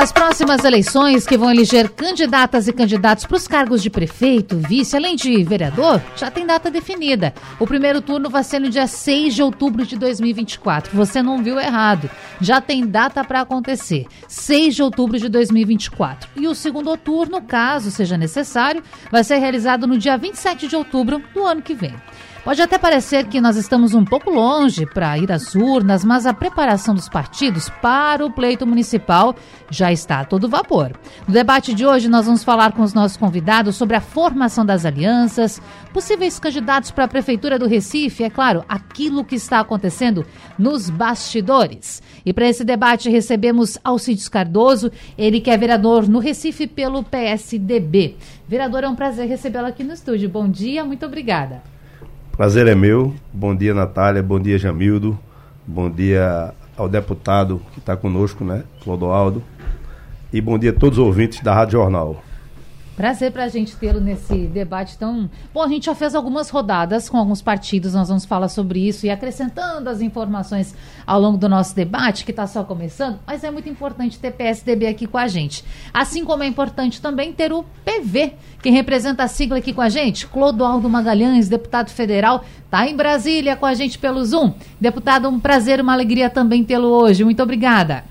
as próximas eleições que vão eleger candidatas e candidatos para os cargos de prefeito, vice, além de vereador, já tem data definida. O primeiro turno vai ser no dia 6 de outubro de 2024. Você não viu errado. Já tem data para acontecer. 6 de outubro de 2024. E o segundo turno, caso seja necessário, vai ser realizado no dia 27 de outubro do ano que vem. Pode até parecer que nós estamos um pouco longe para ir às urnas, mas a preparação dos partidos para o pleito municipal já está a todo vapor. No debate de hoje, nós vamos falar com os nossos convidados sobre a formação das alianças, possíveis candidatos para a Prefeitura do Recife, é claro, aquilo que está acontecendo nos bastidores. E para esse debate recebemos Alcides Cardoso, ele que é vereador no Recife pelo PSDB. Vereador, é um prazer recebê-lo aqui no estúdio. Bom dia, muito obrigada. Prazer é meu. Bom dia, Natália. Bom dia, Jamildo. Bom dia ao deputado que está conosco, né? Clodoaldo. E bom dia a todos os ouvintes da Rádio Jornal. Prazer para a gente tê-lo nesse debate tão. Bom, a gente já fez algumas rodadas com alguns partidos, nós vamos falar sobre isso e acrescentando as informações ao longo do nosso debate, que está só começando, mas é muito importante ter PSDB aqui com a gente. Assim como é importante também ter o PV, quem representa a sigla aqui com a gente, Clodoaldo Magalhães, deputado federal, está em Brasília com a gente pelo Zoom. Deputado, um prazer, uma alegria também tê-lo hoje. Muito obrigada.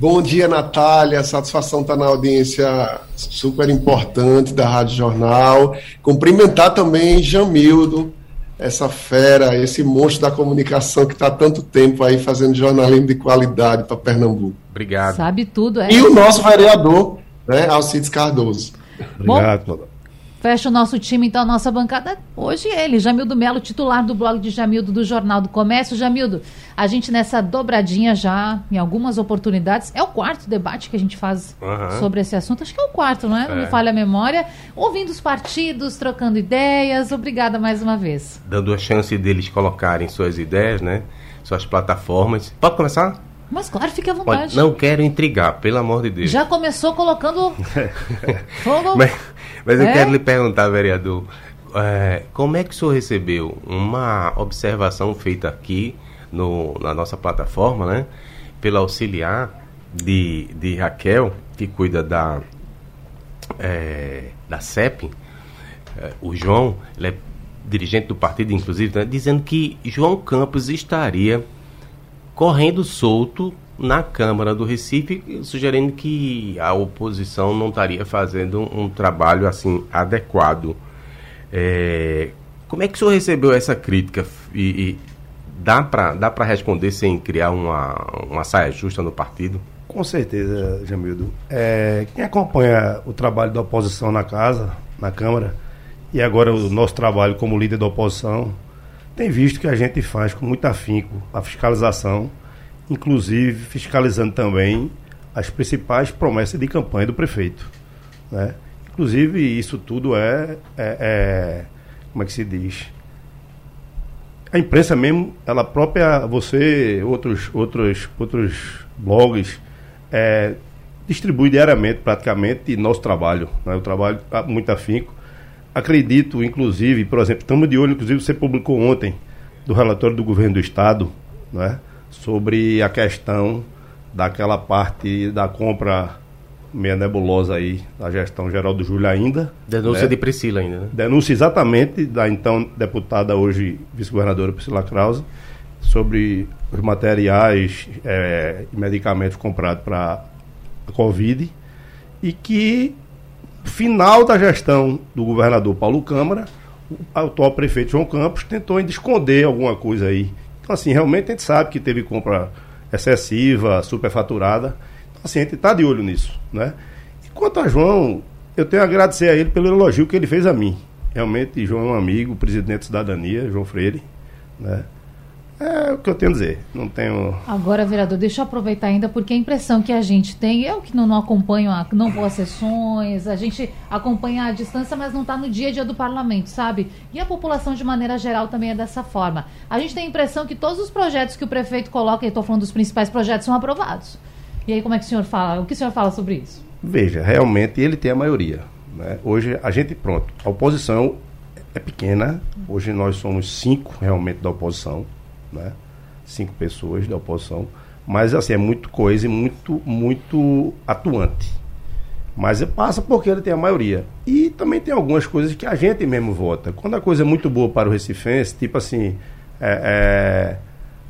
Bom dia, Natália. Satisfação estar tá na audiência super importante da Rádio Jornal. Cumprimentar também Jamildo, essa fera, esse monstro da comunicação que está há tanto tempo aí fazendo jornalismo de qualidade para Pernambuco. Obrigado. Sabe tudo, é. E o nosso vereador, né, Alcides Cardoso. Obrigado, Bom, Fecha o nosso time, então, a nossa bancada. Hoje ele, Jamildo Melo, titular do blog de Jamildo do Jornal do Comércio. Jamildo, a gente nessa dobradinha já, em algumas oportunidades, é o quarto debate que a gente faz uhum. sobre esse assunto. Acho que é o quarto, não é? Não me é. falha a memória. Ouvindo os partidos, trocando ideias. Obrigada mais uma vez. Dando a chance deles colocarem suas ideias, né? Suas plataformas. Pode começar? Mas claro, fique à vontade. Pode, não quero intrigar, pelo amor de Deus. Já começou colocando fogo. Mas, mas eu é? quero lhe perguntar, vereador, é, como é que o senhor recebeu uma observação feita aqui no, na nossa plataforma, né? Pelo auxiliar de, de Raquel, que cuida da, é, da CEP, é, o João, ele é dirigente do partido, inclusive, né, dizendo que João Campos estaria correndo solto na Câmara do Recife, sugerindo que a oposição não estaria fazendo um, trabalho assim adequado. É, como é que o senhor recebeu essa crítica e, e dá para dá responder sem criar uma, uma saia justa no partido? Com certeza, Jamildo. É, quem acompanha o trabalho da oposição na casa, na Câmara, e agora o nosso trabalho como líder da oposição, tem visto que a gente faz com muito afinco a fiscalização inclusive fiscalizando também as principais promessas de campanha do prefeito. Né? Inclusive, isso tudo é, é, é, Como é que se diz? A imprensa mesmo, ela própria, você, outros, outros, outros blogs, é, distribui diariamente, praticamente, nosso trabalho. Né? O trabalho tá muito afinco. Acredito, inclusive, por exemplo, estamos de olho, inclusive, você publicou ontem, do relatório do governo do Estado, né? sobre a questão daquela parte da compra meia nebulosa aí da gestão geral do Júlio ainda. Denúncia né? de Priscila ainda, né? Denúncia exatamente da então deputada, hoje vice-governadora Priscila Krause, sobre os materiais é, e medicamentos comprados para a Covid e que final da gestão do governador Paulo Câmara, o atual prefeito João Campos tentou ainda esconder alguma coisa aí então, assim, realmente a gente sabe que teve compra excessiva, superfaturada. Então, assim, a gente está de olho nisso, né? E quanto a João, eu tenho a agradecer a ele pelo elogio que ele fez a mim. Realmente, João é um amigo, presidente da cidadania, João Freire, né? É o que eu tenho a dizer. Não tenho. Agora, vereador, deixa eu aproveitar ainda, porque a impressão que a gente tem, eu que não, não acompanho, a, não vou às sessões, a gente acompanha a distância, mas não está no dia a dia do parlamento, sabe? E a população, de maneira geral, também é dessa forma. A gente tem a impressão que todos os projetos que o prefeito coloca, e estou falando dos principais projetos, são aprovados. E aí, como é que o senhor fala? O que o senhor fala sobre isso? Veja, realmente ele tem a maioria. Né? Hoje, a gente, pronto, a oposição é pequena. Hoje nós somos cinco realmente da oposição né? Cinco pessoas da oposição. Mas, assim, é muito coisa e muito, muito atuante. Mas passa porque ele tem a maioria. E também tem algumas coisas que a gente mesmo vota. Quando a coisa é muito boa para o Recifense, tipo assim, é, é,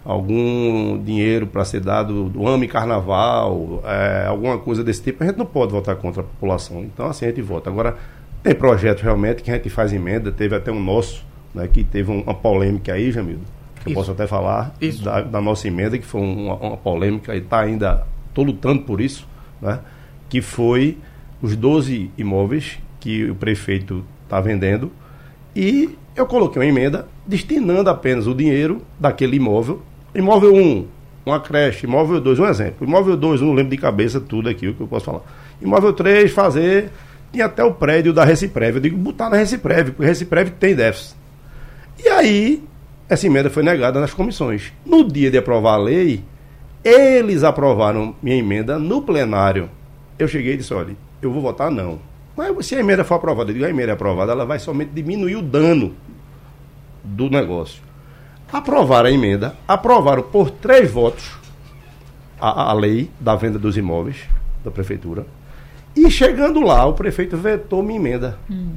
algum dinheiro para ser dado do AME Carnaval, é, alguma coisa desse tipo, a gente não pode votar contra a população. Então, assim, a gente vota. Agora, tem projetos realmente que a gente faz emenda, teve até um nosso, né, que teve uma polêmica aí, Jamildo, eu posso até falar da, da, nossa emenda, que foi uma, uma polêmica e está ainda, estou lutando por isso, né? que foi os 12 imóveis que o prefeito está vendendo e eu coloquei uma emenda destinando apenas o dinheiro daquele imóvel. Imóvel 1, uma creche. Imóvel 2, um exemplo. Imóvel 2, não lembro de cabeça tudo aqui o que eu posso falar. Imóvel 3, fazer. Tinha até o prédio da Reciprev. Eu digo, botar na Reciprev, porque Reciprev tem déficit. E aí, essa emenda foi negada nas comissões. No dia de aprovar a lei, eles aprovaram minha emenda no plenário. Eu cheguei e disse: olha, eu vou votar não. Mas se a emenda for aprovada, eu digo, a emenda é aprovada, ela vai somente diminuir o dano do negócio. Aprovaram a emenda, aprovaram por três votos a, a lei da venda dos imóveis da prefeitura. E chegando lá, o prefeito vetou minha emenda. Hum.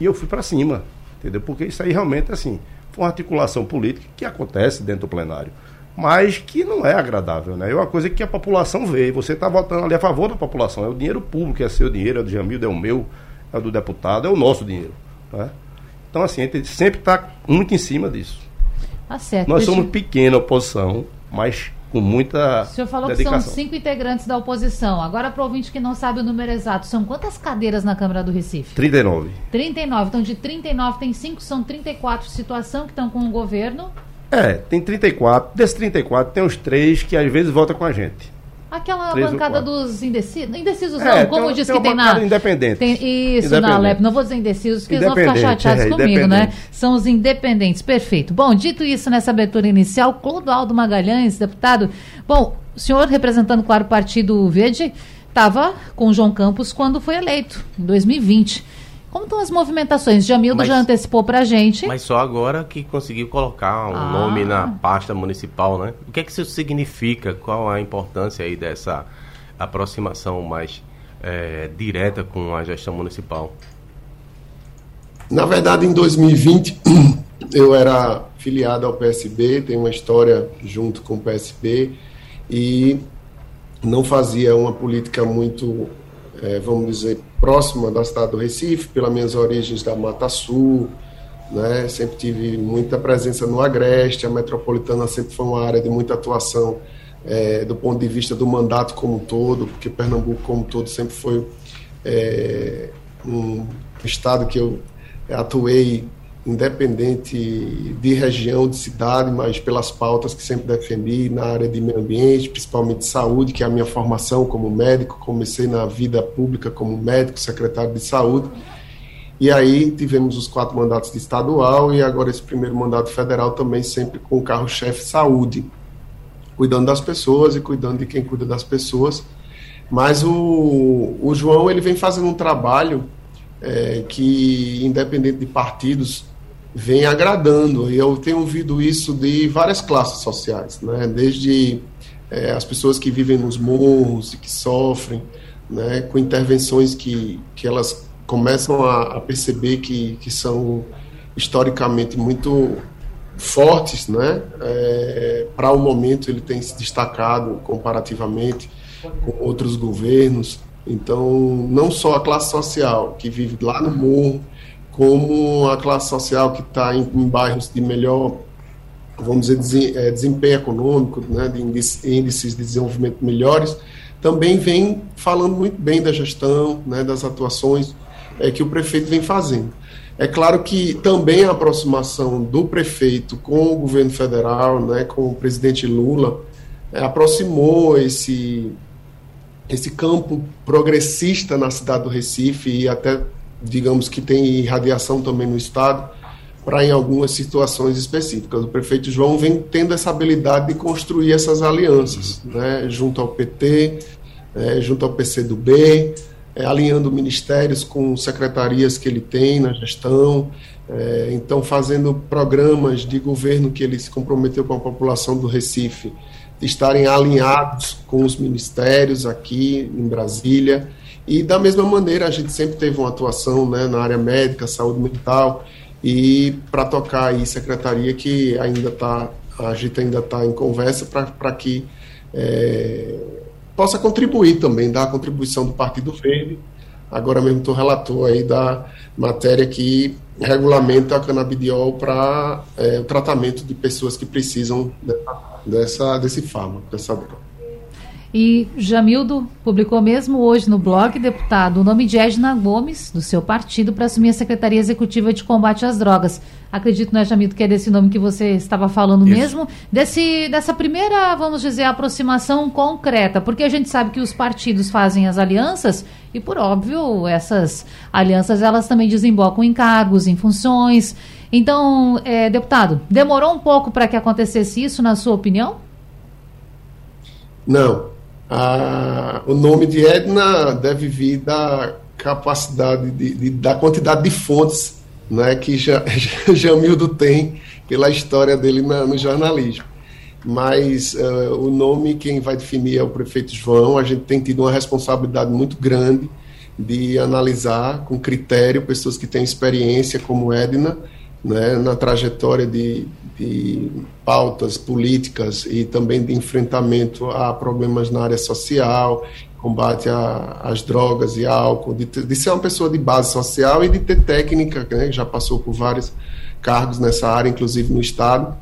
E eu fui para cima, entendeu? Porque isso aí realmente, assim, foi uma articulação política que acontece dentro do plenário, mas que não é agradável, né? É uma coisa que a população vê. Você está votando ali a favor da população. É o dinheiro público, é seu dinheiro, é do Jamil, é o meu, é do deputado, é o nosso dinheiro. Né? Então, assim, a gente sempre está muito em cima disso. Tá certo. Nós somos pequena oposição, mas com muita. O senhor falou dedicação. que são cinco integrantes da oposição. Agora, para ouvinte que não sabe o número exato, são quantas cadeiras na Câmara do Recife? 39. 39. Então, de 39 tem cinco, são 34 situação que estão com o governo. É, tem 34. Desses 34, tem uns três que às vezes votam com a gente. Aquela bancada dos indecisos. Indecisos é, não, como tem, diz tem que tem na. Independente. Tem, isso, na Alep. Não vou dizer indecisos, porque eles vão ficar chateados é, comigo, né? São os independentes. Perfeito. Bom, dito isso nessa abertura inicial, Clodoaldo Magalhães, deputado. Bom, o senhor, representando, claro, o Partido Verde, estava com o João Campos quando foi eleito, em 2020. Como estão as movimentações? Jamildo mas, já antecipou para a gente. Mas só agora que conseguiu colocar um ah. nome na pasta municipal, né? O que é que isso significa? Qual a importância aí dessa aproximação mais é, direta com a gestão municipal? Na verdade, em 2020, eu era filiado ao PSB, tenho uma história junto com o PSB e não fazia uma política muito, é, vamos dizer, próxima da cidade do Recife, pelas minhas origens da Mata Sul, né? Sempre tive muita presença no Agreste, a metropolitana sempre foi uma área de muita atuação é, do ponto de vista do mandato como um todo, porque Pernambuco como um todo sempre foi é, um estado que eu atuei independente de região, de cidade, mas pelas pautas que sempre defendi na área de meio ambiente, principalmente saúde, que é a minha formação como médico. Comecei na vida pública como médico, secretário de saúde. E aí tivemos os quatro mandatos de estadual e agora esse primeiro mandato federal também sempre com o carro-chefe saúde, cuidando das pessoas e cuidando de quem cuida das pessoas. Mas o, o João ele vem fazendo um trabalho é, que, independente de partidos, vem agradando. E eu tenho ouvido isso de várias classes sociais, né? desde é, as pessoas que vivem nos morros e que sofrem, né? com intervenções que, que elas começam a, a perceber que, que são historicamente muito fortes, né? É, Para o momento ele tem se destacado comparativamente com outros governos. Então, não só a classe social que vive lá no morro, como a classe social que está em, em, bairros de melhor, vamos dizer, é, desempenho econômico, né, de índices de desenvolvimento melhores, também vem falando muito bem da gestão, né, das atuações é, que o prefeito vem fazendo. É claro que também a aproximação do prefeito com o governo federal, né, com o presidente Lula, é, aproximou esse, esse campo progressista na cidade do Recife e até, digamos que tem irradiação também no estado, para em algumas situações específicas. O prefeito João vem tendo essa habilidade de construir essas alianças, né, junto ao PT, é, junto ao PCdoB, é, alinhando ministérios com secretarias que ele tem na gestão, é, então fazendo programas de governo que ele se comprometeu com a população do Recife, estarem alinhados com os ministérios aqui em Brasília. E da mesma maneira, a gente sempre teve uma atuação né, na área médica, saúde mental, e para tocar aí secretaria que ainda está, a gente ainda está em conversa para que é, possa contribuir também, dar a contribuição do Partido Verde. Agora mesmo estou relator aí da matéria que regulamenta a canabidiol para é, o tratamento de pessoas que precisam dessa, desse fármaco, dessa droga. E Jamildo publicou mesmo hoje no blog, deputado, o nome de Edna Gomes, do seu partido, para assumir a Secretaria Executiva de Combate às Drogas. Acredito, né, Jamildo, que é desse nome que você estava falando Isso. mesmo, desse, dessa primeira, vamos dizer, aproximação concreta, porque a gente sabe que os partidos fazem as alianças e, por óbvio, essas alianças elas também desembocam em cargos, em funções. Então, é, deputado, demorou um pouco para que acontecesse isso, na sua opinião? Não, o nome de Edna deve vir da capacidade, de, de, da quantidade de fontes né, que ja, Jamildo tem pela história dele na, no jornalismo. Mas uh, o nome, quem vai definir é o prefeito João. A gente tem tido uma responsabilidade muito grande de analisar com critério pessoas que têm experiência, como Edna, né, na trajetória de, de pautas políticas e também de enfrentamento a problemas na área social, combate às drogas e álcool, de, de, ser uma pessoa de base social e de ter técnica, né, já passou por vários cargos nessa área, inclusive no Estado.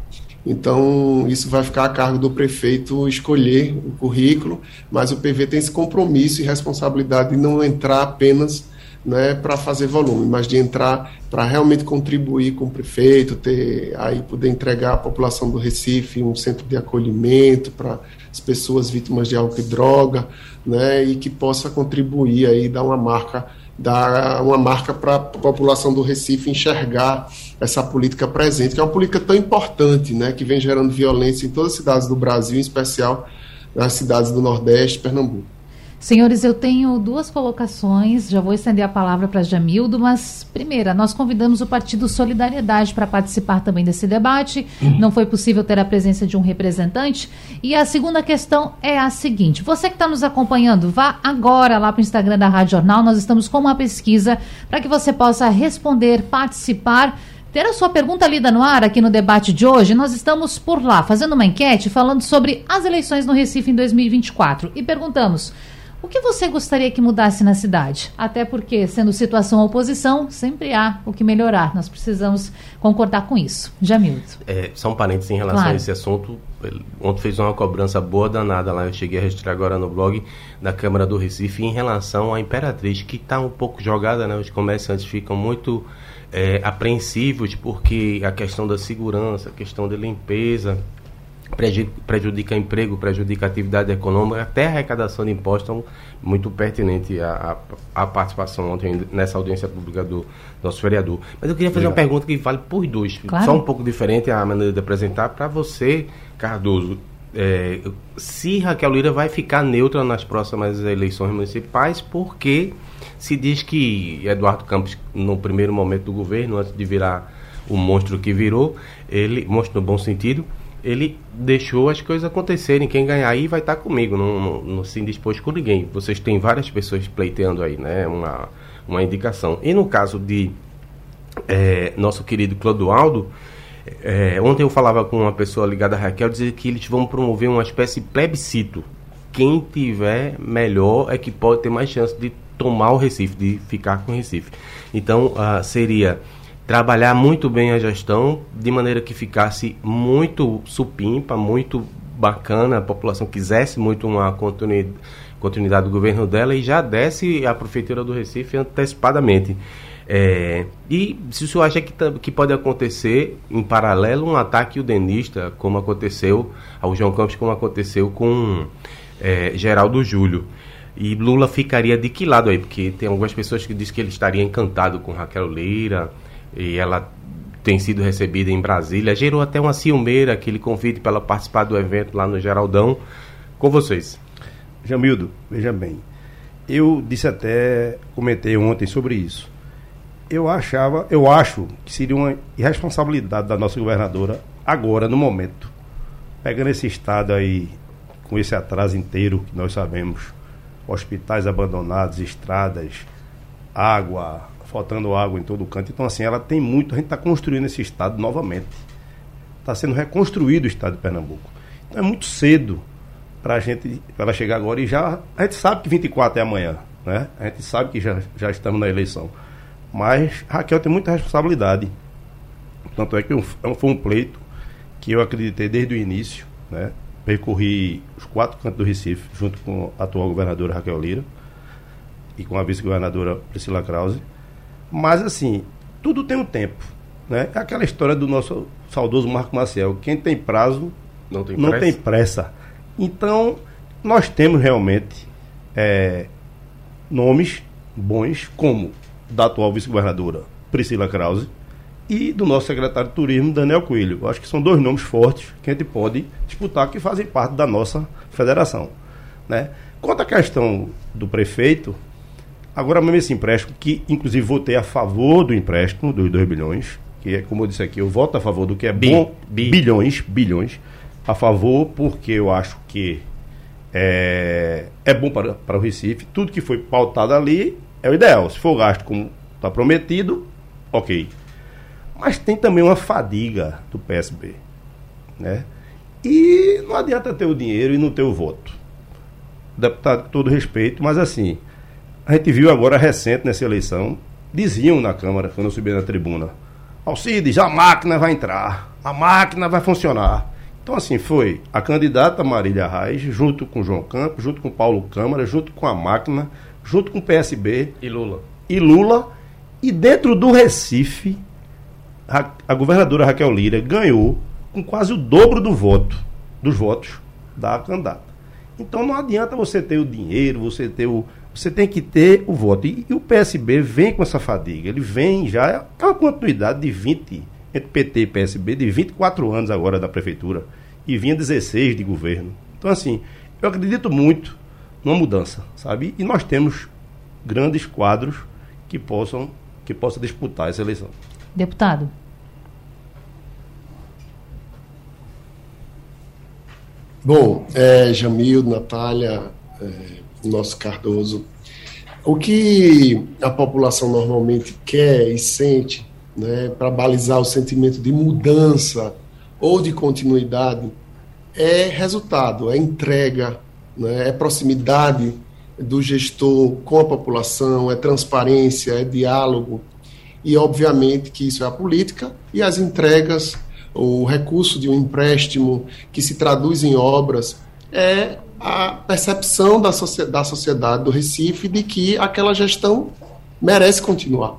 Então, isso vai ficar a cargo do prefeito escolher o currículo, mas o PV tem esse compromisso e responsabilidade de não entrar apenas né, para fazer volume, mas de entrar para realmente contribuir com o prefeito, ter aí poder entregar à população do Recife um centro de acolhimento para as pessoas vítimas de álcool e droga, né, e que possa contribuir aí dar uma marca dar uma marca para a população do Recife enxergar essa política presente, que é uma política tão importante, né, que vem gerando violência em todas as cidades do Brasil, em especial nas cidades do Nordeste, Pernambuco. Senhores, eu tenho duas colocações, já vou estender a palavra para Jamildo, mas primeira, nós convidamos o Partido Solidariedade para participar também desse debate. Não foi possível ter a presença de um representante. E a segunda questão é a seguinte: você que está nos acompanhando, vá agora lá para o Instagram da Rádio Jornal. Nós estamos com uma pesquisa para que você possa responder, participar ter a sua pergunta lida no ar aqui no debate de hoje, nós estamos por lá fazendo uma enquete falando sobre as eleições no Recife em 2024 e perguntamos: o que você gostaria que mudasse na cidade? Até porque, sendo situação oposição, sempre há o que melhorar. Nós precisamos concordar com isso. Jamildo. É, só um parênteses em relação claro. a esse assunto. Ontem fez uma cobrança boa danada lá. Eu cheguei a registrar agora no blog da Câmara do Recife em relação à Imperatriz, que está um pouco jogada, né? Os comerciantes ficam muito é, apreensivos porque a questão da segurança, a questão da limpeza prejudica emprego, prejudica atividade econômica, até a arrecadação de impostos, então, muito pertinente a, a, a, participação ontem nessa audiência pública do nosso vereador. Mas eu queria fazer Obrigado. uma pergunta que vale por dois, claro. só um pouco diferente a maneira de apresentar, para você, Cardoso, é, se Raquel Lira vai ficar neutra nas próximas eleições municipais, porque se diz que Eduardo Campos, no primeiro momento do governo, antes de virar o monstro que virou, ele, monstro no bom sentido, ele deixou as coisas acontecerem. Quem ganhar aí vai estar comigo, não, não, não se indispôs com ninguém. Vocês têm várias pessoas pleiteando aí, né? Uma, uma indicação. E no caso de é, nosso querido Clodoaldo, é, ontem eu falava com uma pessoa ligada a Raquel, dizia que eles vão promover uma espécie de plebiscito. Quem tiver melhor é que pode ter mais chance de tomar o Recife, de ficar com o Recife. Então, uh, seria trabalhar muito bem a gestão, de maneira que ficasse muito supimpa, muito bacana, a população quisesse muito uma continuidade, continuidade do governo dela e já desse a prefeitura do Recife antecipadamente. É, e se o senhor acha que, que pode acontecer em paralelo um ataque udenista, como aconteceu ao João Campos, como aconteceu com é, Geraldo Júlio. E Lula ficaria de que lado aí? Porque tem algumas pessoas que dizem que ele estaria encantado com Raquel Leira e ela tem sido recebida em Brasília. Gerou até uma ciumeira aquele convite para ela participar do evento lá no Geraldão. Com vocês. Jamildo, veja bem. Eu disse até, comentei ontem sobre isso. Eu achava, eu acho que seria uma irresponsabilidade da nossa governadora agora, no momento, pegando esse estado aí com esse atraso inteiro que nós sabemos hospitais abandonados, estradas, água, faltando água em todo canto. Então, assim, ela tem muito. A gente está construindo esse estado novamente. Está sendo reconstruído o estado de Pernambuco. Então, é muito cedo para a gente, pra ela chegar agora e já. A gente sabe que 24 é amanhã, né? A gente sabe que já, já estamos na eleição. Mas Raquel tem muita responsabilidade. Tanto é que foi um pleito que eu acreditei desde o início, né? percorri os quatro cantos do Recife, junto com a atual governadora Raquel Lira e com a vice-governadora Priscila Krause. Mas, assim, tudo tem um tempo. Né? É aquela história do nosso saudoso Marco Maciel: quem tem prazo não tem, não pressa. tem pressa. Então, nós temos realmente é, nomes bons, como da atual vice-governadora Priscila Krause, e do nosso secretário de turismo, Daniel Coelho. Eu acho que são dois nomes fortes que a gente pode disputar que fazem parte da nossa federação. Né? Quanto à questão do prefeito, agora mesmo esse empréstimo, que inclusive votei a favor do empréstimo dos 2 bilhões, que é como eu disse aqui, eu voto a favor do que é bi, bom, bi. bilhões, bilhões, a favor porque eu acho que é, é bom para, para o Recife, tudo que foi pautado ali é o ideal. Se for gasto como está prometido, ok. Mas tem também uma fadiga do PSB. Né? E não adianta ter o dinheiro e não ter o voto. Deputado, com todo respeito, mas assim, a gente viu agora recente nessa eleição, diziam na Câmara, quando eu subi na tribuna, Alcides, a máquina vai entrar, a máquina vai funcionar. Então, assim, foi a candidata Marília Reis, junto com João Campos, junto com Paulo Câmara, junto com a máquina, junto com o PSB. E Lula. E Lula. E dentro do Recife, a governadora Raquel Lira ganhou com quase o dobro do voto, dos votos da candidata. Então não adianta você ter o dinheiro, você ter o. Você tem que ter o voto. E, e o PSB vem com essa fadiga. Ele vem já. É uma continuidade de 20, entre PT e PSB, de 24 anos agora da prefeitura. E vinha 16 de governo. Então, assim, eu acredito muito numa mudança, sabe? E nós temos grandes quadros que possam, que possam disputar essa eleição. Deputado. Bom, é, Jamil, Natália, é, nosso Cardoso, o que a população normalmente quer e sente né, para balizar o sentimento de mudança ou de continuidade é resultado, é entrega, né, é proximidade do gestor com a população, é transparência, é diálogo, e obviamente que isso é a política e as entregas, o recurso de um empréstimo que se traduz em obras é a percepção da, da sociedade do Recife de que aquela gestão merece continuar.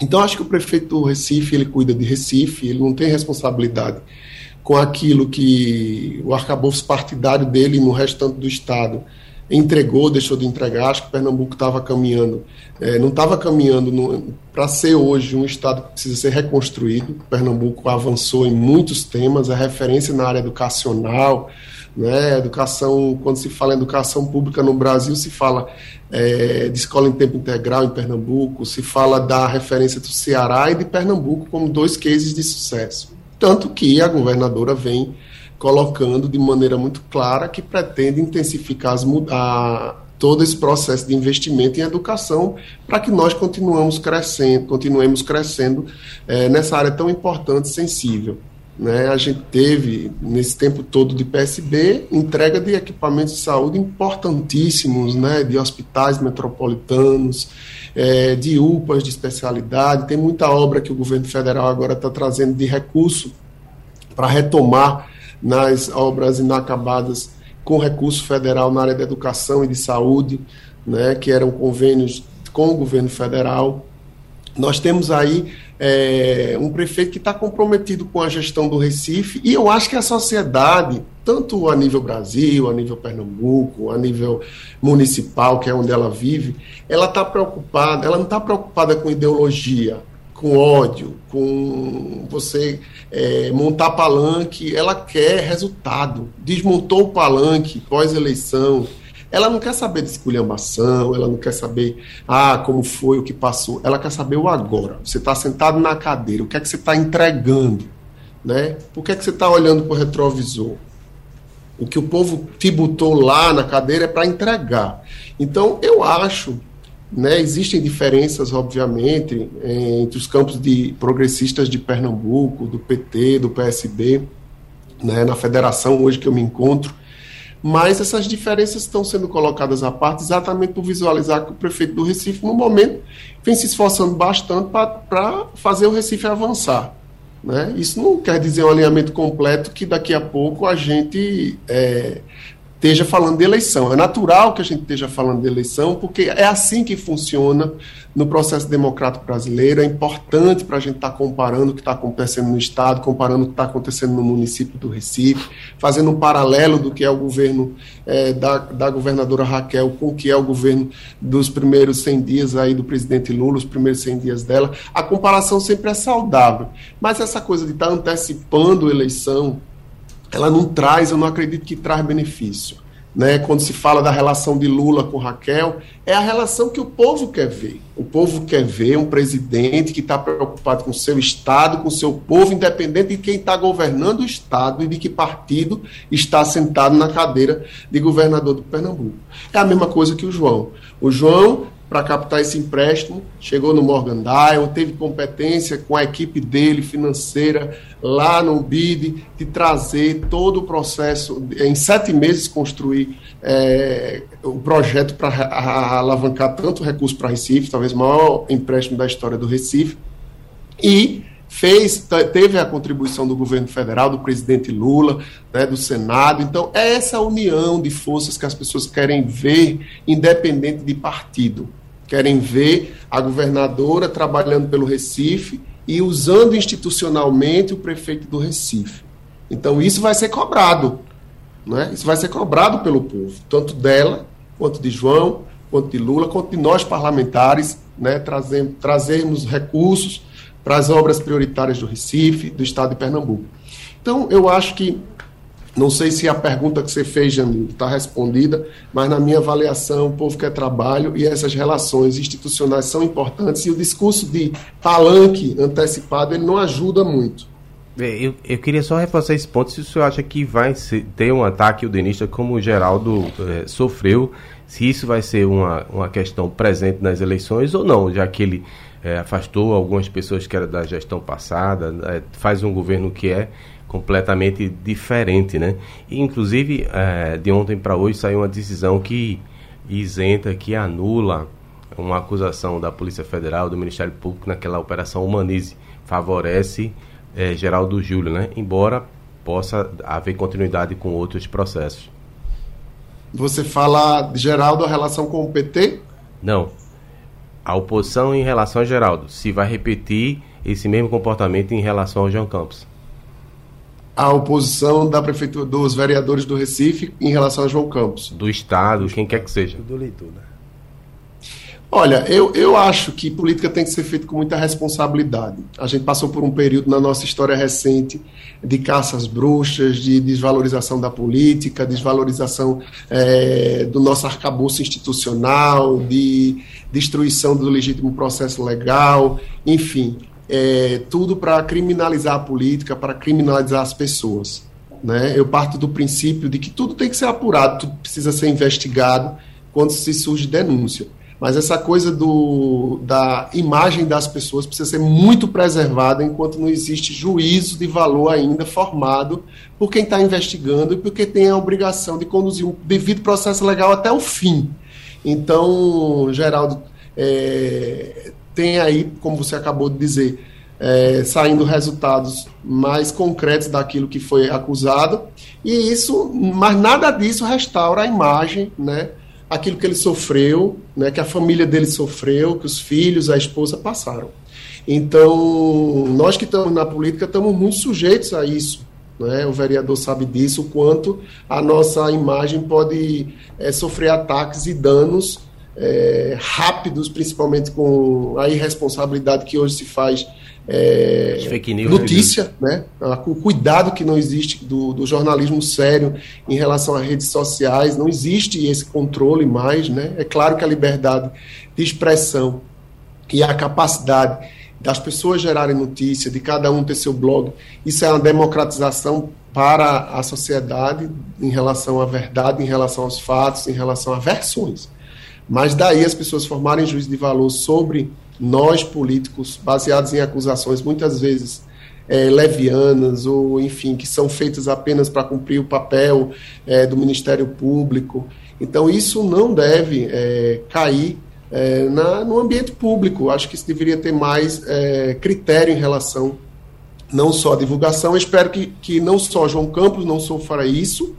Então acho que o prefeito do Recife ele cuida de Recife, ele não tem responsabilidade com aquilo que o arcabouço partidário dele no restante do estado entregou, deixou de entregar. Acho que Pernambuco estava caminhando, é, não estava caminhando para ser hoje um estado que precisa ser reconstruído. Pernambuco avançou em muitos temas, é referência na área educacional. Né, educação, quando se fala em educação pública no Brasil, se fala é, de escola em tempo integral em Pernambuco, se fala da referência do Ceará e de Pernambuco como dois cases de sucesso. Tanto que a governadora vem colocando de maneira muito clara que pretende intensificar as, a, todo esse processo de investimento em educação para que nós continuemos crescendo, continuemos crescendo é, nessa área tão importante e sensível. Né? A gente teve, nesse tempo todo de PSB, entrega de equipamentos de saúde importantíssimos, né? de hospitais metropolitanos, é, de UPAs de especialidade. Tem muita obra que o governo federal agora está trazendo de recurso para retomar nas obras inacabadas com recurso federal na área da educação e de saúde, né, que eram convênios com o governo federal. Nós temos aí é, um prefeito que está comprometido com a gestão do Recife, e eu acho que a sociedade, tanto a nível Brasil, a nível Pernambuco, a nível municipal, que é onde ela vive, ela está preocupada, ela não está preocupada com ideologia, com ódio, com você é, montar palanque, ela quer resultado. Desmontou o palanque pós-eleição, ela não quer saber de esculhambação, ela não quer saber ah, como foi, o que passou. Ela quer saber o agora. Você está sentado na cadeira, o que é que você está entregando? Né? Por que é que você está olhando para o retrovisor? O que o povo te botou lá na cadeira é para entregar. Então, eu acho, né, existem diferenças, obviamente, entre os campos de progressistas de Pernambuco, do PT, do PSB, né, na federação hoje que eu me encontro, mas essas diferenças estão sendo colocadas à parte exatamente por visualizar que o prefeito do Recife, no momento, vem se esforçando bastante para fazer o Recife avançar. Né? Isso não quer dizer um alinhamento completo que daqui a pouco a gente é, esteja falando de eleição. É natural que a gente esteja falando de eleição, porque é assim que funciona no processo democrático brasileiro. É importante para a gente estar tá comparando o que está acontecendo no Estado, comparando o que está acontecendo no município do Recife, fazendo um paralelo do que é o governo é, da, da governadora Raquel com o que é o governo dos primeiros 100 dias aí do presidente Lula, os primeiros 100 dias dela. A comparação sempre é saudável. Mas essa coisa de estar tá antecipando eleição ela não traz, eu não acredito que traz benefício. Né? Quando se fala da relação de Lula com Raquel, é a relação que o povo quer ver. O povo quer ver um presidente que está preocupado com o seu Estado, com o seu povo, independente de quem está governando o Estado e de que partido está sentado na cadeira de governador do Pernambuco. É a mesma coisa que o João. O João para captar esse empréstimo, chegou no Morgan Dial, teve competência com a equipe dele financeira lá no BID de trazer todo o processo, em sete meses construir é, o projeto para alavancar tanto recurso para Recife, talvez o maior empréstimo da história do Recife, e fez, teve a contribuição do governo federal, do presidente Lula, né, do Senado. Então, é essa união de forças que as pessoas querem ver, independente de partido querem ver a governadora trabalhando pelo Recife e usando institucionalmente o prefeito do Recife. Então isso vai ser cobrado, né? Isso vai ser cobrado pelo povo, tanto dela quanto de João, quanto de Lula, quanto de nós parlamentares, né? Trazendo, trazermos recursos para as obras prioritárias do Recife, do Estado de Pernambuco. Então eu acho que não sei se a pergunta que você fez, Jamil, está respondida, mas na minha avaliação, o povo quer trabalho e essas relações institucionais são importantes e o discurso de palanque antecipado ele não ajuda muito. Eu, eu queria só reforçar esse ponto, se o senhor acha que vai ter um ataque o denista como o Geraldo é, sofreu, se isso vai ser uma, uma questão presente nas eleições ou não, já que ele é, afastou algumas pessoas que eram da gestão passada, é, faz um governo que é completamente diferente, né? E, inclusive, é, de ontem para hoje saiu uma decisão que isenta, que anula uma acusação da Polícia Federal, do Ministério Público naquela operação Humanize, favorece é, Geraldo Júlio, né? Embora possa haver continuidade com outros processos. Você fala de Geraldo a relação com o PT? Não. A oposição em relação a Geraldo, se vai repetir esse mesmo comportamento em relação ao João Campos a oposição da prefeitura dos vereadores do Recife em relação a João Campos. Do Estado, quem quer que seja. Do leitor, né? Olha, eu, eu acho que política tem que ser feita com muita responsabilidade. A gente passou por um período na nossa história recente de caças bruxas, de desvalorização da política, desvalorização é, do nosso arcabouço institucional, de destruição do legítimo processo legal, enfim é, tudo para criminalizar a política, para criminalizar as pessoas. Né? Eu parto do princípio de que tudo tem que ser apurado, tudo precisa ser investigado quando se surge denúncia. Mas essa coisa do, da imagem das pessoas precisa ser muito preservada enquanto não existe juízo de valor ainda formado por quem está investigando e porque tem a obrigação de conduzir um devido processo legal até o fim. Então, Geraldo, é, tem aí, como você acabou de dizer, é, saindo resultados mais concretos daquilo que foi acusado, e isso, mas nada disso restaura a imagem, né? Aquilo que ele sofreu, né, que a família dele sofreu, que os filhos, a esposa passaram. Então, nós que estamos na política estamos muito sujeitos a isso. Né? O vereador sabe disso, o quanto a nossa imagem pode é, sofrer ataques e danos é, rápidos, principalmente com a irresponsabilidade que hoje se faz é, news, notícia, né? O cuidado que não existe do, do, jornalismo sério em relação às redes sociais, não existe esse controle mais, né? É claro que a liberdade de expressão e a capacidade das pessoas gerarem notícia, de cada um ter seu blog, isso é uma democratização para a sociedade em relação à verdade, em relação aos fatos, em relação a versões. Mas daí as pessoas formarem juízo de valor sobre nós políticos, baseados em acusações muitas vezes é, levianas ou, enfim, que são feitas apenas para cumprir o papel é, do Ministério Público. Então, isso não deve é, cair na, no ambiente público. Acho que isso deveria ter mais critério em relação não só à divulgação. Eu espero que, que não só João Campos não sofra isso,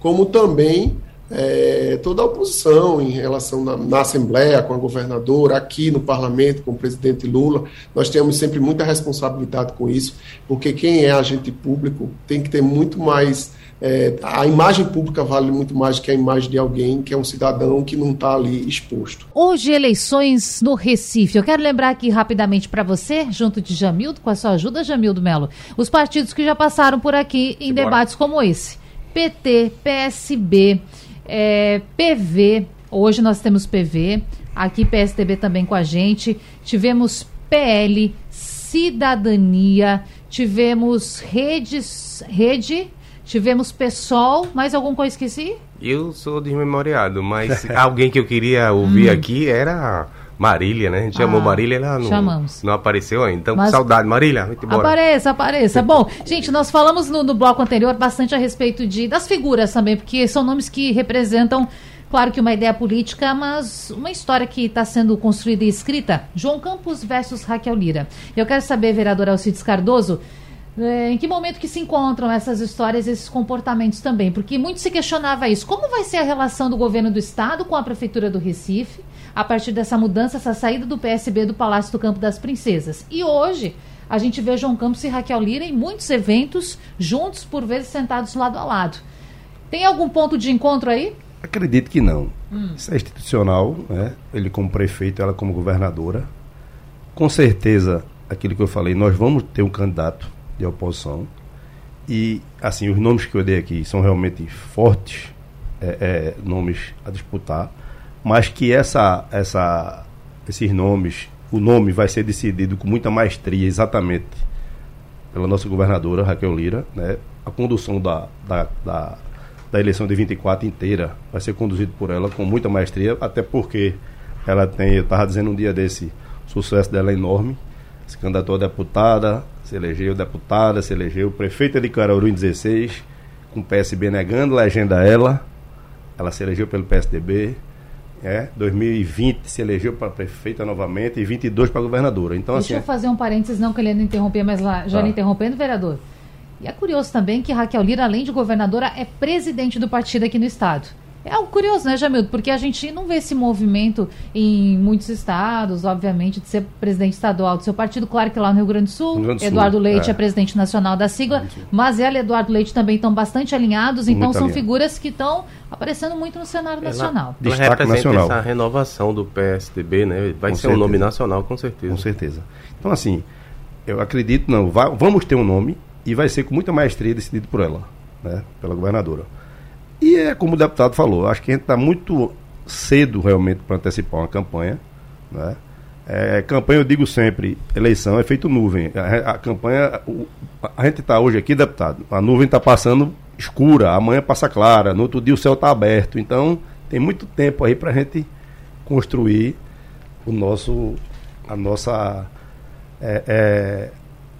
como também é, toda a oposição em relação na, na, Assembleia, com a governadora, aqui no parlamento, com o presidente Lula. Nós temos sempre muita responsabilidade com isso, porque quem é agente público tem que ter muito mais. É, a imagem pública vale muito mais do que a imagem de alguém que é um cidadão que não está ali exposto. Hoje, eleições no Recife. Eu quero lembrar aqui rapidamente para você, junto de Jamildo, com a sua ajuda, Jamildo Melo, os partidos que já passaram por aqui em debates como esse: PT, PSB é, PV, hoje nós temos PV, aqui PSDB também com a gente, tivemos PL, Cidadania, tivemos redes, Rede, tivemos PSOL, mais algum coisa esqueci? Eu sou desmemoriado, mas alguém que eu queria ouvir hum. aqui era Marília, né? A gente ah, chamou Marília, ela não, chamamos. não apareceu ainda. Então, Mas, saudade, Marília. Apareça, apareça. Bom, gente, nós falamos no, no, bloco anterior bastante a respeito de das figuras também, porque são nomes que representam, claro que uma ideia política, mas uma história que está sendo construída e escrita. João Campos versus Raquel Lira. Eu quero saber, vereador Alcides Cardoso, é, em que momento que se encontram essas histórias, esses comportamentos também? Porque muito se questionava isso. Como vai ser a relação do governo do estado com a prefeitura do Recife? A partir dessa mudança, essa saída do PSB do Palácio do Campo das Princesas. E hoje a gente vê João Campos e Raquel Lira em muitos eventos, juntos, por vezes sentados lado a lado. Tem algum ponto de encontro aí? Acredito que não. Hum. Isso é institucional, né? ele como prefeito, ela como governadora. Com certeza, aquilo que eu falei, nós vamos ter um candidato de oposição. E, assim, os nomes que eu dei aqui são realmente fortes, é, é, nomes a disputar mas que essa, essa, esses nomes, o nome vai ser decidido com muita maestria, exatamente pela nossa governadora Raquel Lira, né? A condução da, da, da, da eleição de 24 inteira vai ser conduzida por ela com muita maestria, até porque ela tem, eu estava dizendo um dia desse, o sucesso dela é enorme. Se candidatou a deputada, se elegeu deputada, se elegeu prefeita de Caruaru em 16, com o PSB negando legenda a ela. Ela se elegeu pelo PSDB, é, 2020 se elegeu para prefeita novamente e 22 para governadora. Então, Deixa assim, eu fazer um parênteses, não querendo interromper, mas lá, já tá. interrompendo, vereador. E é curioso também que Raquel Lira, além de governadora, é presidente do partido aqui no estado. É algo curioso, né, Jamildo? Porque a gente não vê esse movimento em muitos estados, obviamente, de ser presidente estadual do seu partido. Claro que lá no Rio Grande do Sul, Grande do Eduardo Sul, Leite é. é. presidente nacional da sigla, mas ela e Eduardo Leite também estão bastante alinhados, então muito são alinhado. figuras que estão aparecendo muito no cenário ela, nacional. Ela representa nacional. essa renovação do PSDB, né? Vai com ser certeza. um nome nacional, com certeza. Com certeza. Então, assim, eu acredito, não, vai, vamos ter um nome e vai ser com muita maestria decidido por ela, né? Pela governadora. E é como o deputado falou, acho que a gente está muito cedo realmente para antecipar uma campanha. Né? É, campanha, eu digo sempre, eleição é feito nuvem. A, a campanha, o, a gente está hoje aqui, deputado, a nuvem está passando escura, amanhã passa clara, no outro dia o céu está aberto. Então, tem muito tempo aí para a gente construir o nosso, a nossa é, é,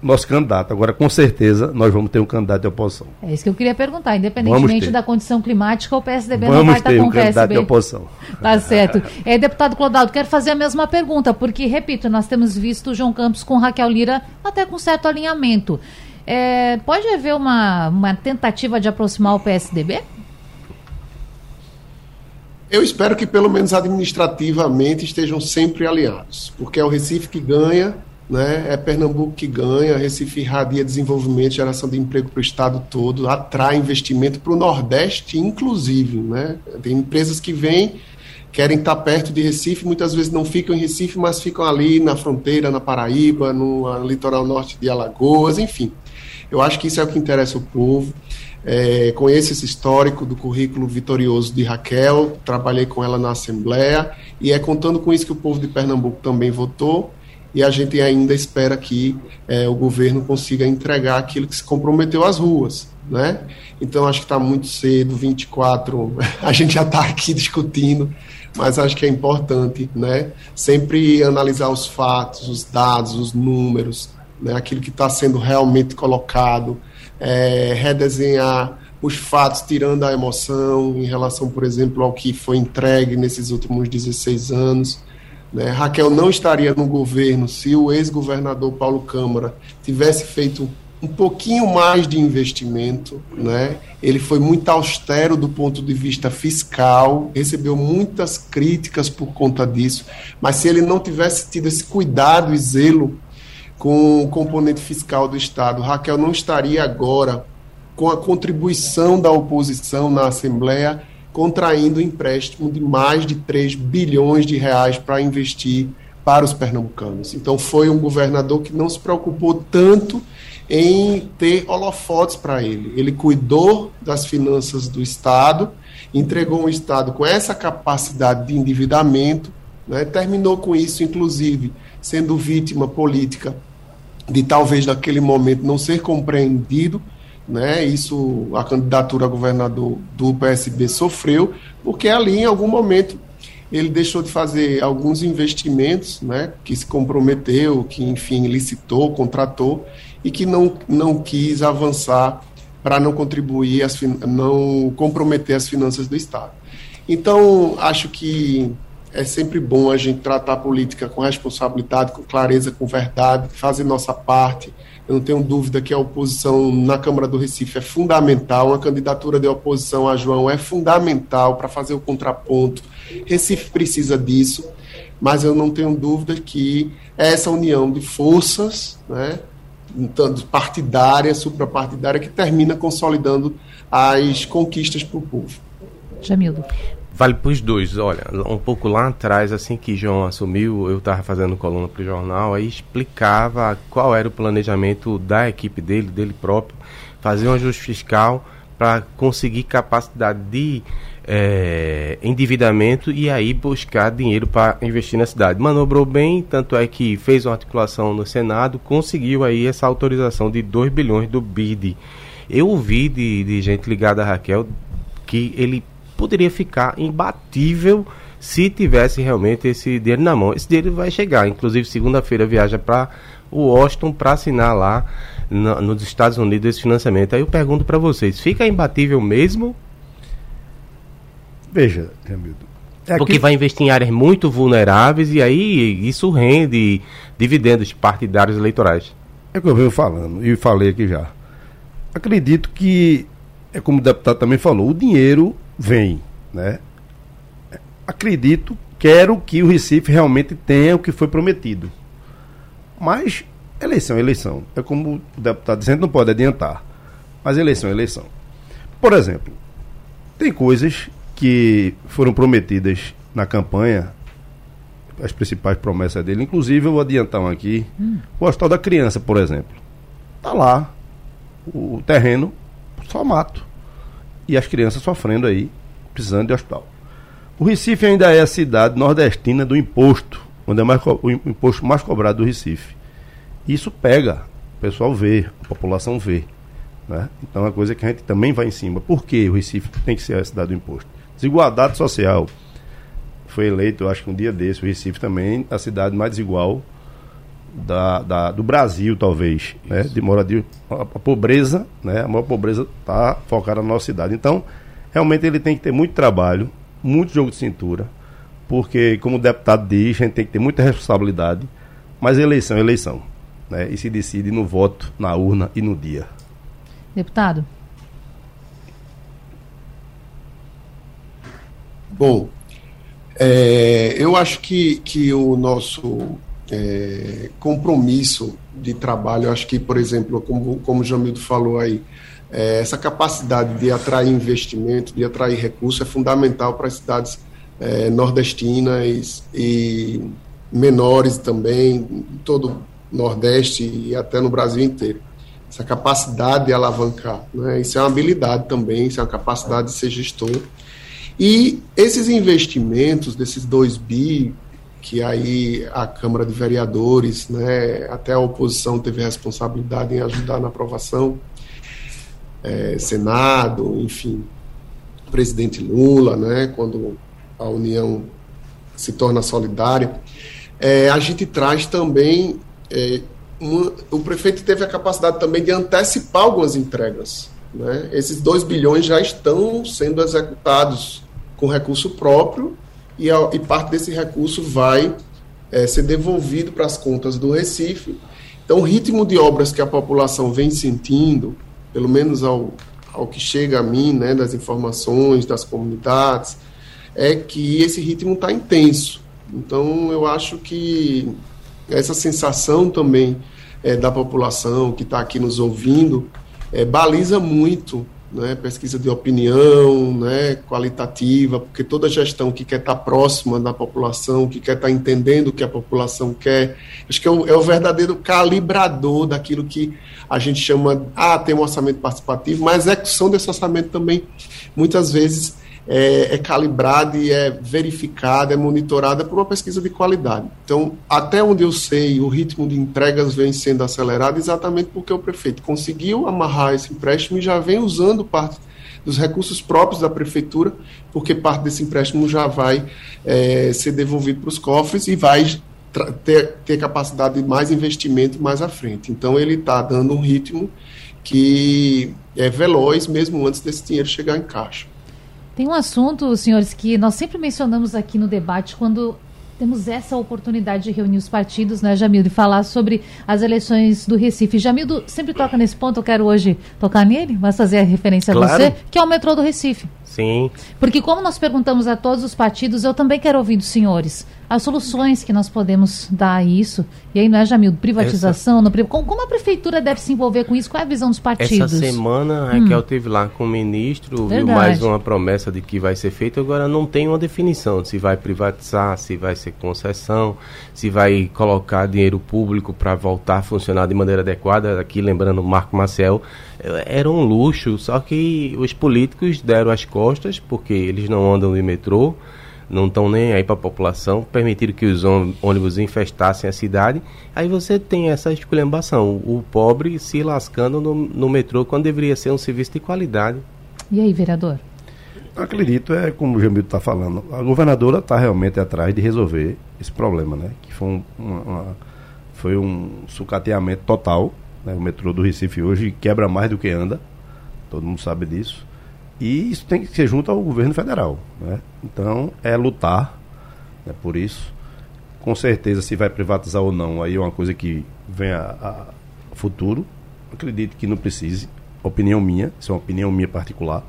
nosso candidato. Agora, com certeza, nós vamos ter um candidato de oposição. É isso que eu queria perguntar. Independentemente da condição climática, o PSDB vamos não vai estar com um o PSDB. candidato de oposição. Tá certo. É, deputado Clodaldo, quero fazer a mesma pergunta, porque, repito, nós temos visto o João Campos com Raquel Lira até com certo alinhamento. É, pode haver uma, uma tentativa de aproximar o PSDB? Eu espero que, pelo menos administrativamente, estejam sempre alinhados, porque é o Recife que ganha né? É Pernambuco que ganha, Recife irradia desenvolvimento, geração de emprego para o estado todo, atrai investimento para o Nordeste, inclusive, né? Tem empresas que vêm, querem estar perto de Recife, muitas vezes não ficam em Recife, mas ficam ali na fronteira, na Paraíba, no litoral norte de Alagoas, enfim. Eu acho que isso é o que interessa o povo. É, conheço esse histórico do currículo vitorioso de Raquel, trabalhei com ela na Assembleia, e é contando com isso que o povo de Pernambuco também votou, e a gente ainda espera que é, o governo consiga entregar aquilo que se comprometeu às ruas. Né? Então acho que está muito cedo, 24, a gente já está aqui discutindo, mas acho que é importante né? sempre analisar os fatos, os dados, os números, né? aquilo que está sendo realmente colocado, é, redesenhar os fatos, tirando a emoção em relação, por exemplo, ao que foi entregue nesses últimos 16 anos. Né? Raquel não estaria no governo se o ex-governador Paulo Câmara tivesse feito um pouquinho mais de investimento, né? Ele foi muito austero do ponto de vista fiscal, recebeu muitas críticas por conta disso, mas se ele não tivesse tido esse cuidado e zelo com o componente fiscal do Estado, Raquel não estaria agora com a contribuição da oposição na Assembleia contraindo um empréstimo de mais de 3 bilhões de reais para investir para os pernambucanos. Então foi um governador que não se preocupou tanto em ter holofotes para ele. Ele cuidou das finanças do Estado, entregou um Estado com essa capacidade de endividamento, né, terminou com isso, inclusive, sendo vítima política de talvez naquele momento não ser compreendido né? Isso a candidatura a governador do PSB sofreu, porque ali em algum momento ele deixou de fazer alguns investimentos, né, que se comprometeu, que enfim licitou, contratou e que não, não quis avançar para não contribuir, as, não comprometer as finanças do Estado. Então, acho que é sempre bom a gente tratar a política com responsabilidade, com clareza, com verdade, fazer nossa parte, eu não tenho dúvida que a oposição na Câmara do Recife é fundamental, uma candidatura de oposição a João é fundamental para fazer o contraponto. Recife precisa disso, mas eu não tenho dúvida que essa união de forças, né, tanto partidária, suprapartidária, que termina consolidando as conquistas para o povo. Jamildo. Vale para os dois. Olha, um pouco lá atrás, assim que João assumiu, eu estava fazendo coluna para o jornal, aí explicava qual era o planejamento da equipe dele, dele próprio, fazer um ajuste fiscal para conseguir capacidade de é, endividamento e aí buscar dinheiro para investir na cidade. Manobrou bem, tanto é que fez uma articulação no Senado, conseguiu aí essa autorização de 2 bilhões do BID. Eu ouvi de, de gente ligada a Raquel que ele poderia ficar imbatível se tivesse realmente esse dinheiro na mão. Esse dinheiro vai chegar, inclusive segunda-feira viaja para o Washington para assinar lá no, nos Estados Unidos esse financiamento. Aí eu pergunto para vocês, fica imbatível mesmo? Veja, Ramildo. É Porque vai investir em áreas muito vulneráveis e aí isso rende dividendos partidários eleitorais. É o que eu venho falando e falei aqui já. Acredito que, é como o deputado também falou, o dinheiro vem, né? Acredito, quero que o Recife realmente tenha o que foi prometido. Mas eleição é eleição. É como o deputado dizendo, não pode adiantar. Mas eleição é eleição. Por exemplo, tem coisas que foram prometidas na campanha, as principais promessas dele. Inclusive, eu vou adiantar um aqui. Hum. O Hospital da Criança, por exemplo. Está lá. O terreno, só mato e as crianças sofrendo aí, precisando de hospital. O Recife ainda é a cidade nordestina do imposto, onde é mais, o imposto mais cobrado do Recife. Isso pega, o pessoal vê, a população vê. Né? Então é uma coisa que a gente também vai em cima. Por que o Recife tem que ser a cidade do imposto? Desigualdade social. Foi eleito, eu acho que um dia desse, o Recife também, a cidade mais desigual da, da, do Brasil, talvez, né? de moradia. A, pobreza, né? a maior pobreza está focada na nossa cidade. Então, realmente ele tem que ter muito trabalho, muito jogo de cintura, porque, como o deputado diz, a gente tem que ter muita responsabilidade, mas eleição é eleição. Né? E se decide no voto, na urna e no dia. Deputado. Bom, é, eu acho que, que o nosso é, compromisso de trabalho. Eu acho que, por exemplo, como, como o Jamildo falou aí, é, essa capacidade de atrair investimento, de atrair recursos, é fundamental para as cidades é, nordestinas e menores também, todo o Nordeste e até no Brasil inteiro. Essa capacidade de alavancar, né? isso é uma habilidade também, isso é uma capacidade de ser gestor. E esses investimentos, desses 2 bi, que aí a Câmara de Vereadores, né, até a oposição teve responsabilidade em ajudar na aprovação, é, Senado, enfim, presidente Lula, né, quando a União se torna solidária, é, a gente traz também. É, uma, o prefeito teve a capacidade também de antecipar algumas entregas. Né? Esses 2 bilhões já estão sendo executados com recurso próprio e, a, e parte desse recurso vai é, ser devolvido para as contas do Recife. Então, o ritmo de obras que a população vem sentindo, pelo menos ao, ao que chega a mim, né, das informações das comunidades, é que esse ritmo está intenso. Então, eu acho que essa sensação também é, da população que está aqui nos ouvindo é, baliza muito né, pesquisa de opinião, né, qualitativa, porque toda gestão que quer estar tá próxima da população, que quer estar tá entendendo o que a população quer, acho que é o, é o, verdadeiro calibrador daquilo que a gente chama, ah, tem um orçamento participativo, mas a execução desse orçamento também, muitas vezes, é, é calibrada e é verificada, é monitorada por uma pesquisa de qualidade. Então, até onde eu sei, o ritmo de entregas vem sendo acelerado exatamente porque o prefeito conseguiu amarrar esse empréstimo e já vem usando parte dos recursos próprios da prefeitura, porque parte desse empréstimo já vai é, ser devolvido para os cofres e vai ter, ter capacidade de mais investimento mais à frente. Então, ele está dando um ritmo que é veloz mesmo antes desse dinheiro chegar em caixa. Tem um assunto, senhores, que nós sempre mencionamos aqui no debate quando temos essa oportunidade de reunir os partidos, né, Jamildo, e falar sobre as eleições do Recife. Jamildo sempre toca nesse ponto, eu quero hoje tocar nele, mas fazer a referência claro. a você, que é o metrô do Recife. Sim. Porque como nós perguntamos a todos os partidos, eu também quero ouvir dos senhores as soluções que nós podemos dar a isso. E aí, não é, Jamil? Privatização? Essa... Como, como, a prefeitura deve se envolver com isso? Qual é a visão dos partidos? Essa semana a Raquel hum. teve lá com o ministro, Verdade. viu mais uma promessa de que vai ser feito. Agora não tem uma definição se vai privatizar, se vai ser concessão, se vai colocar dinheiro público para voltar a funcionar de maneira adequada. Aqui, lembrando, Marco Marcel era um luxo, só que os políticos deram as costas porque eles não andam de metrô, não estão nem aí para a população, permitiram que os ônibus infestassem a cidade. Aí você tem essa esculhambação, o pobre se lascando no, no metrô quando deveria ser um serviço de qualidade. E aí, vereador? Acredito, é como o Jamil está falando, a governadora está realmente atrás de resolver esse problema, né? Que foi um, uma, uma, foi um sucateamento total né? O metrô do Recife hoje quebra mais do que anda, todo mundo sabe disso. E isso tem que ser junto ao governo federal. Né? Então, é lutar né, por isso. Com certeza, se vai privatizar ou não, aí é uma coisa que vem a, a futuro. Acredito que não precise. Opinião minha, isso é uma opinião minha particular.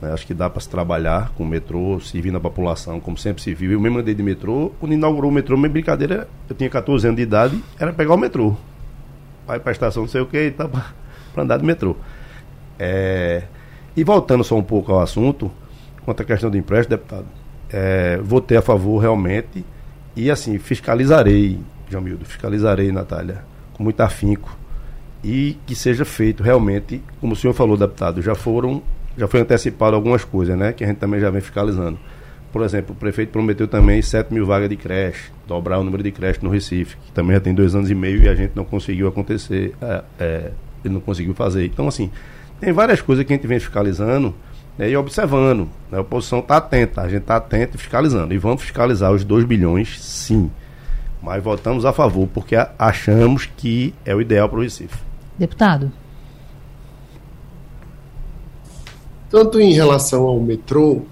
Né? Acho que dá para se trabalhar com o metrô, servindo a população, como sempre se viu. Eu mesmo andei de metrô, quando inaugurou o metrô, minha brincadeira, eu tinha 14 anos de idade, era pegar o metrô vai para a estação não sei o que e tá para andar de metrô. É, e voltando só um pouco ao assunto, quanto à questão do empréstimo, deputado, é, votei a favor realmente e assim, fiscalizarei, Jamildo, fiscalizarei, Natália, com muito afinco e que seja feito realmente, como o senhor falou, deputado, já foram, já foi antecipado algumas coisas, né, que a gente também já vem fiscalizando. Por exemplo, o prefeito prometeu também 7 mil vagas de creche, dobrar o número de creche no Recife, que também já tem dois anos e meio e a gente não conseguiu acontecer, é, é, ele não conseguiu fazer. Então, assim, tem várias coisas que a gente vem fiscalizando né, e observando. Né, a oposição está atenta, a gente está atento e fiscalizando. E vamos fiscalizar os 2 bilhões, sim. Mas votamos a favor, porque achamos que é o ideal para o Recife. Deputado. Tanto em relação ao metrô,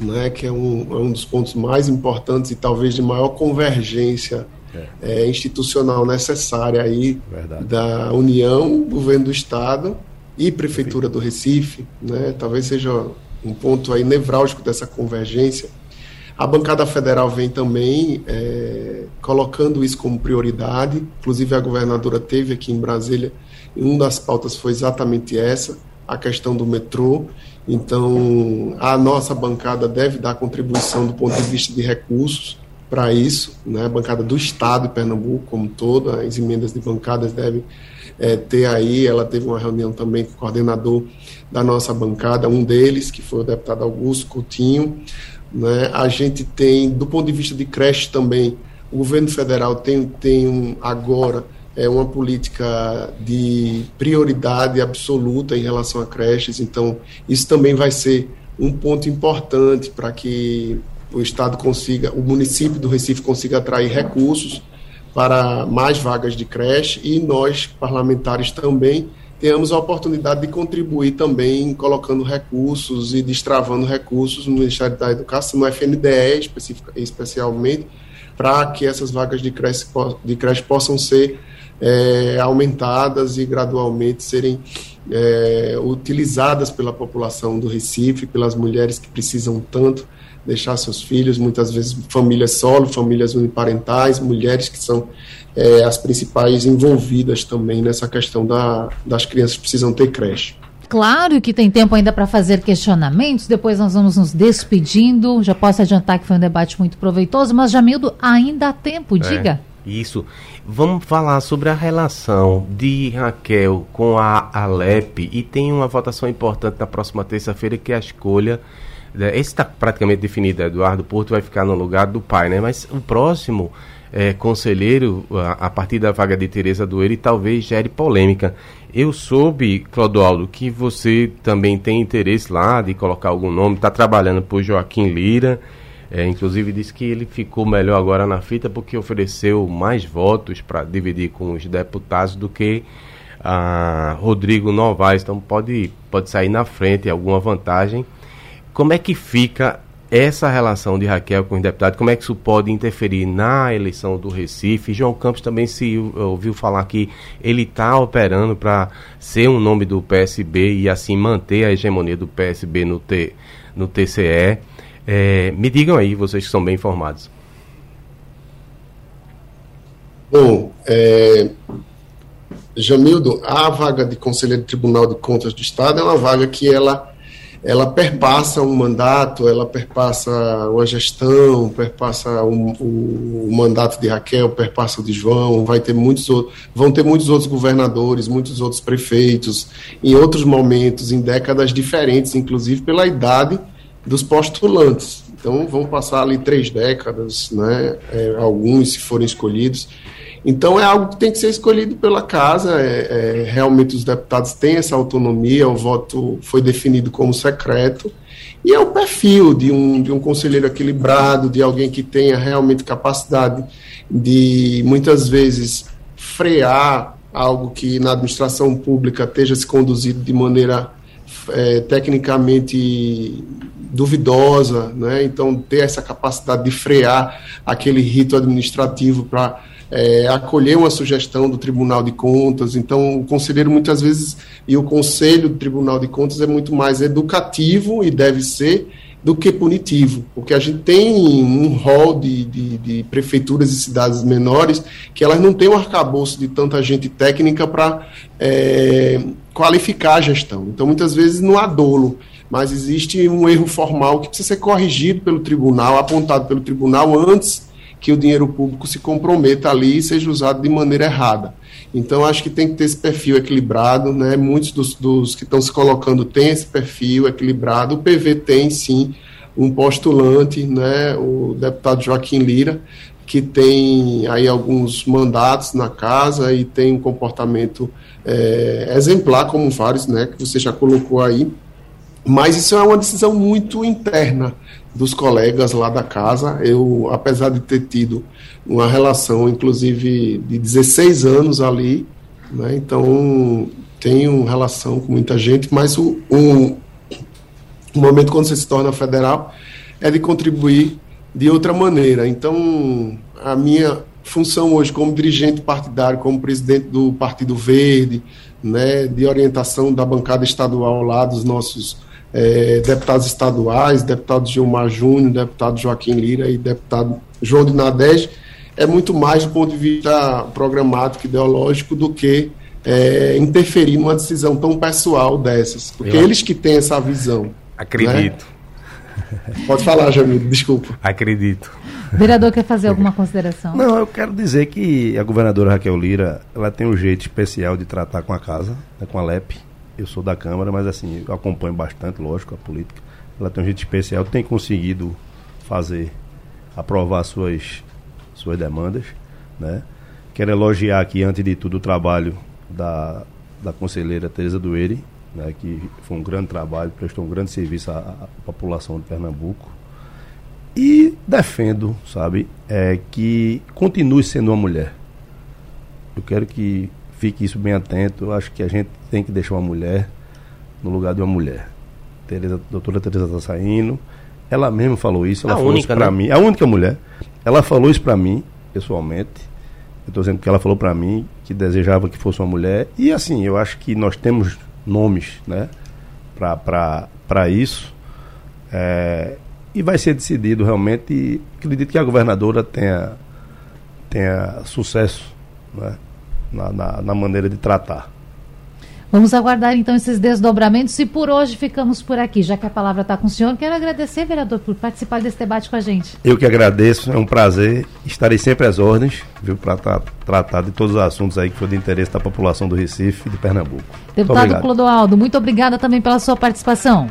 né, que é um, é um dos pontos mais importantes e talvez de maior convergência é. É, institucional necessária aí Verdade. da União, governo do Estado e Prefeitura do Recife, né, talvez seja um ponto aí nevrálgico dessa convergência. A bancada federal vem também é, colocando isso como prioridade. Inclusive, a governadora teve aqui em Brasília, e uma das pautas foi exatamente essa, a questão do metrô. Então, a nossa bancada deve dar contribuição do ponto de vista de recursos para isso, né? a bancada do Estado de Pernambuco como toda, as emendas de bancadas devem é, ter aí, ela teve uma reunião também com o coordenador da nossa bancada, um deles, que foi o deputado Augusto Coutinho, né? a gente tem, do ponto de vista de creche também, o governo federal tem, tem um, agora é uma política de prioridade absoluta em relação a creches, então isso também vai ser um ponto importante para que o Estado consiga, o município do Recife consiga atrair recursos para mais vagas de creche e nós, parlamentares, também tenhamos a oportunidade de contribuir também colocando recursos e destravando recursos no Ministério da Educação, no FNDE especialmente, para que essas vagas de creche, de creche possam ser é, aumentadas e gradualmente serem é, utilizadas pela população do Recife, pelas mulheres que precisam tanto deixar seus filhos, muitas vezes famílias solo, famílias uniparentais, mulheres que são é, as principais envolvidas também nessa questão da, das crianças que precisam ter creche. Claro que tem tempo ainda para fazer questionamentos, depois nós vamos nos despedindo. Já posso adiantar que foi um debate muito proveitoso, mas Jamildo, ainda há tempo, é, diga. Isso. Vamos falar sobre a relação de Raquel com a Alep e tem uma votação importante na próxima terça-feira que é a escolha está praticamente definido, Eduardo Porto vai ficar no lugar do pai, né? Mas o próximo é, conselheiro, a, a, partir da vaga de Tereza Doeiro, talvez gere polêmica. Eu soube, Clodoaldo, que você também tem interesse lá de colocar algum nome, está trabalhando por Joaquim Lira, é, inclusive disse que ele ficou melhor agora na fita porque ofereceu mais votos para dividir com os deputados do que a Rodrigo Novaes, então pode, pode sair na frente, alguma vantagem. Como é que fica essa relação de Raquel com os deputados? Como é que isso pode interferir na eleição do Recife? João Campos também se ouviu falar que ele está operando para ser um nome do PSB e assim manter a hegemonia do PSB no, T, no TCE. É, me digam aí, vocês que são bem informados. Bom, é, Jamildo, a vaga de conselheiro do Tribunal de Contas do Estado é uma vaga que ela ela perpassa um mandato, ela perpassa uma gestão, perpassa o, o, mandato de Raquel, perpassa o de João, vai ter muitos vão ter muitos outros governadores, muitos outros prefeitos, em outros momentos, em décadas diferentes, inclusive pela idade dos postulantes. Então vão passar ali três décadas, né? É, alguns se forem escolhidos. Então é algo que tem que ser escolhido pela casa. É, é, realmente os deputados têm essa autonomia, o voto foi definido como secreto. E é o perfil de um, de um conselheiro equilibrado, de alguém que tenha realmente capacidade de, muitas vezes, frear algo que na administração pública esteja se conduzido de maneira é, tecnicamente duvidosa, né? então ter essa capacidade de frear aquele rito administrativo para é, acolher uma sugestão do Tribunal de Contas. Então, o conselheiro muitas vezes, e o Conselho do Tribunal de Contas é muito mais educativo e deve ser do que punitivo, porque a gente tem um rol de, de, de, prefeituras e cidades menores que elas não têm um arcabouço de tanta gente técnica para é, qualificar a gestão. Então, muitas vezes não há dolo, mas existe um erro formal que precisa ser corrigido pelo tribunal, apontado pelo tribunal antes que o dinheiro público se comprometa ali e seja usado de maneira errada. Então, acho que tem que ter esse perfil equilibrado, né? Muitos dos, dos que estão se colocando têm esse perfil equilibrado. O PV tem, sim, um postulante, né? O deputado Joaquim Lira, que tem aí alguns mandatos na casa e tem um comportamento é, exemplar, como vários, né? Que você já colocou aí. Mas isso é uma decisão muito interna dos colegas lá da casa. Eu, apesar de ter tido uma relação, inclusive, de 16 anos ali, né, então tenho relação com muita gente, mas o, o momento quando você se torna federal é de contribuir de outra maneira. Então, a minha função hoje como dirigente partidário, como presidente do Partido Verde, né, de orientação da bancada estadual lá dos nossos é, deputados estaduais, deputado Gilmar Júnior, deputado Joaquim Lira e deputado João de Nadege, é muito mais do ponto de vista programático, ideológico, do que é, interferir numa decisão tão pessoal dessas. Porque Eu... eles que têm essa visão. Acredito. Né? Pode falar, Jamil, desculpa. Acredito. O vereador quer fazer alguma consideração? Não, eu quero dizer que a governadora Raquel Lira, ela tem um jeito especial de tratar com a casa, né, com a LEP, eu sou da Câmara, mas assim, eu acompanho bastante, lógico, a política. Ela tem um jeito especial, tem conseguido fazer, aprovar suas, suas demandas, né? Quero elogiar aqui, antes de tudo, o trabalho da, da conselheira Tereza Dueri, né, que foi um grande trabalho, prestou um grande serviço à, à população de Pernambuco. E defendo, sabe, é, que continue sendo uma mulher. Eu quero que fique isso bem atento. Eu acho que a gente tem que deixar uma mulher no lugar de uma mulher. Tereza, a doutora Teresa está saindo. Ela mesma falou isso. Ela a falou única, isso para né? mim. A única mulher. Ela falou isso para mim, pessoalmente. Eu estou dizendo que ela falou para mim que desejava que fosse uma mulher. E assim, eu acho que nós temos nomes, né? Para isso. É, e vai ser decidido realmente. E acredito que a governadora tenha, tenha sucesso, né? Na, na, na maneira de tratar. Vamos aguardar então esses desdobramentos e por hoje ficamos por aqui. Já que a palavra está com o senhor, quero agradecer, vereador, por participar desse debate com a gente. Eu que agradeço, é um prazer. Estarei sempre às ordens, viu, para tra tratar de todos os assuntos aí que for de interesse da população do Recife e de Pernambuco. Deputado Clodoaldo, muito obrigada também pela sua participação.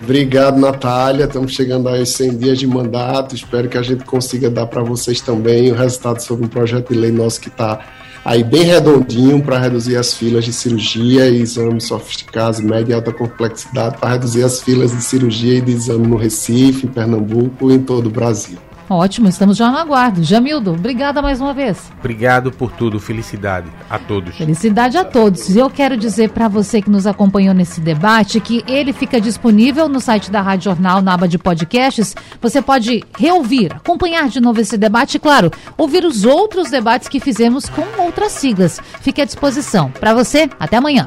Obrigado, Natália. Estamos chegando aos 100 dias de mandato. Espero que a gente consiga dar para vocês também o resultado sobre um projeto de lei nosso que está aí bem redondinho para reduzir as filas de cirurgia e exames sofisticados, média e alta complexidade, para reduzir as filas de cirurgia e de exame no Recife, em Pernambuco e em todo o Brasil. Ótimo, estamos já no aguardo. Jamildo, obrigada mais uma vez. Obrigado por tudo, felicidade a todos. Felicidade a todos. E eu quero dizer para você que nos acompanhou nesse debate que ele fica disponível no site da Rádio Jornal, na aba de podcasts. Você pode reouvir, acompanhar de novo esse debate e, claro, ouvir os outros debates que fizemos com outras siglas. Fique à disposição. Para você, até amanhã.